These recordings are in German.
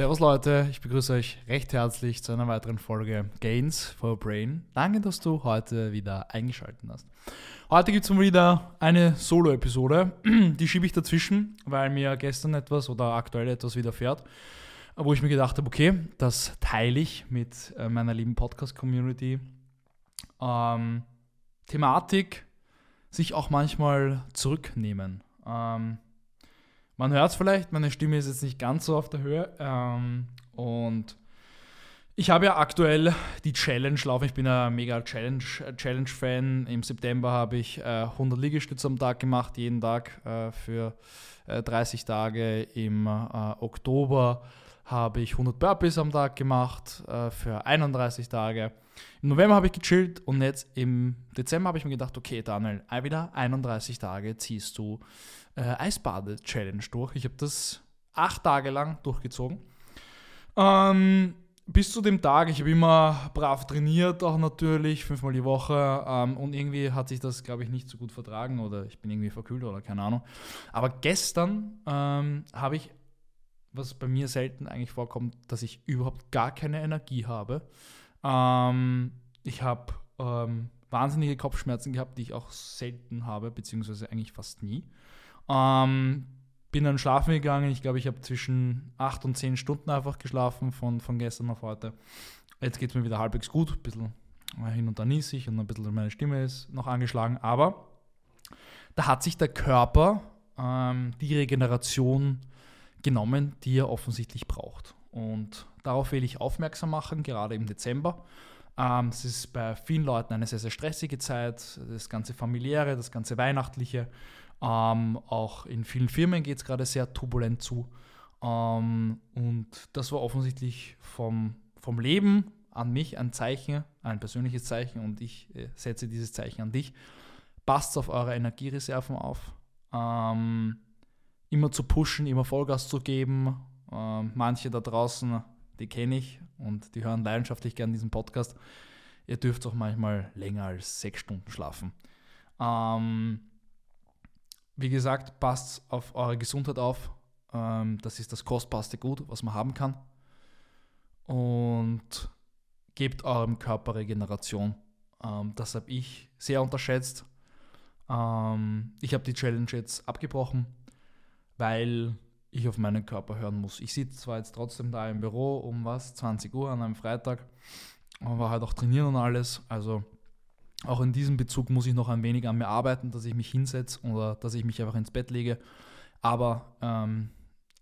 Servus Leute, ich begrüße euch recht herzlich zu einer weiteren Folge Gains for Brain. Danke, dass du heute wieder eingeschaltet hast. Heute gibt es mal wieder eine Solo-Episode. Die schiebe ich dazwischen, weil mir gestern etwas oder aktuell etwas widerfährt, wo ich mir gedacht habe, okay, das teile ich mit äh, meiner lieben Podcast-Community. Ähm, Thematik, sich auch manchmal zurücknehmen. Ähm, man hört es vielleicht, meine Stimme ist jetzt nicht ganz so auf der Höhe. Ähm, und ich habe ja aktuell die Challenge laufen. Ich bin ein mega Challenge-Fan. Challenge Im September habe ich äh, 100 Liegestütze am Tag gemacht, jeden Tag äh, für äh, 30 Tage. Im äh, Oktober habe ich 100 Burpees am Tag gemacht äh, für 31 Tage. Im November habe ich gechillt und jetzt im Dezember habe ich mir gedacht, okay Daniel, wieder 31 Tage ziehst du äh, Eisbade-Challenge durch. Ich habe das acht Tage lang durchgezogen. Ähm, bis zu dem Tag, ich habe immer brav trainiert, auch natürlich, fünfmal die Woche. Ähm, und irgendwie hat sich das, glaube ich, nicht so gut vertragen oder ich bin irgendwie verkühlt oder keine Ahnung. Aber gestern ähm, habe ich, was bei mir selten eigentlich vorkommt, dass ich überhaupt gar keine Energie habe. Ähm, ich habe ähm, wahnsinnige Kopfschmerzen gehabt, die ich auch selten habe, beziehungsweise eigentlich fast nie. Ähm, bin dann schlafen gegangen. Ich glaube, ich habe zwischen 8 und 10 Stunden einfach geschlafen von, von gestern auf heute. Jetzt geht es mir wieder halbwegs gut. Ein bisschen hin und da niesig und ein bisschen meine Stimme ist noch angeschlagen. Aber da hat sich der Körper ähm, die Regeneration genommen, die er offensichtlich braucht. Und darauf will ich aufmerksam machen, gerade im Dezember. Ähm, es ist bei vielen Leuten eine sehr, sehr stressige Zeit. Das ganze familiäre, das ganze weihnachtliche. Ähm, auch in vielen Firmen geht es gerade sehr turbulent zu. Ähm, und das war offensichtlich vom, vom Leben an mich ein Zeichen, ein persönliches Zeichen und ich äh, setze dieses Zeichen an dich. Passt auf eure Energiereserven auf. Ähm, immer zu pushen, immer Vollgas zu geben. Ähm, manche da draußen, die kenne ich und die hören leidenschaftlich gerne diesen Podcast. Ihr dürft auch manchmal länger als sechs Stunden schlafen. Ähm, wie gesagt, passt auf eure Gesundheit auf. Ähm, das ist das kostbarste Gut, was man haben kann. Und gebt eurem Körper Regeneration. Ähm, das habe ich sehr unterschätzt. Ähm, ich habe die Challenge jetzt abgebrochen, weil ich auf meinen Körper hören muss. Ich sitze zwar jetzt trotzdem da im Büro um was, 20 Uhr an einem Freitag, aber halt auch trainieren und alles. Also auch in diesem Bezug muss ich noch ein wenig an mir arbeiten, dass ich mich hinsetze oder dass ich mich einfach ins Bett lege. Aber ähm,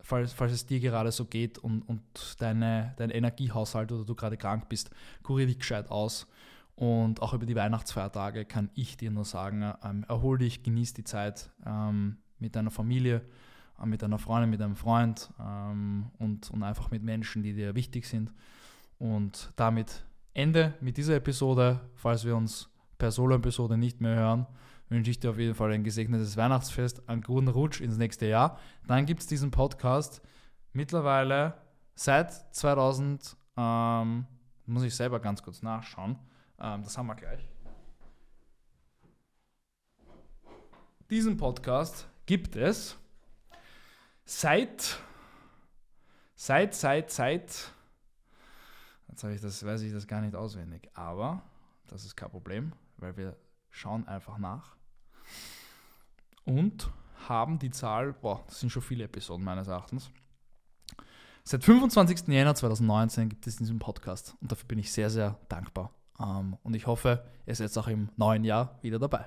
falls, falls es dir gerade so geht und, und deine, dein Energiehaushalt oder du gerade krank bist, kurier dich gescheit aus. Und auch über die Weihnachtsfeiertage kann ich dir nur sagen, ähm, erhol dich, genieß die Zeit ähm, mit deiner Familie, mit deiner Freundin, mit deinem Freund ähm, und, und einfach mit Menschen, die dir wichtig sind. Und damit Ende mit dieser Episode, falls wir uns per Solo-Episode nicht mehr hören, wünsche ich dir auf jeden Fall ein gesegnetes Weihnachtsfest, einen guten Rutsch ins nächste Jahr. Dann gibt es diesen Podcast mittlerweile seit 2000, ähm, muss ich selber ganz kurz nachschauen, ähm, das haben wir gleich. Diesen Podcast gibt es seit, seit, seit, seit, jetzt ich das, weiß ich das gar nicht auswendig, aber das ist kein Problem weil wir schauen einfach nach und haben die Zahl, boah, das sind schon viele Episoden meines Erachtens. Seit 25. Jänner 2019 gibt es diesen Podcast und dafür bin ich sehr, sehr dankbar. Ähm, und ich hoffe, ihr seid auch im neuen Jahr wieder dabei.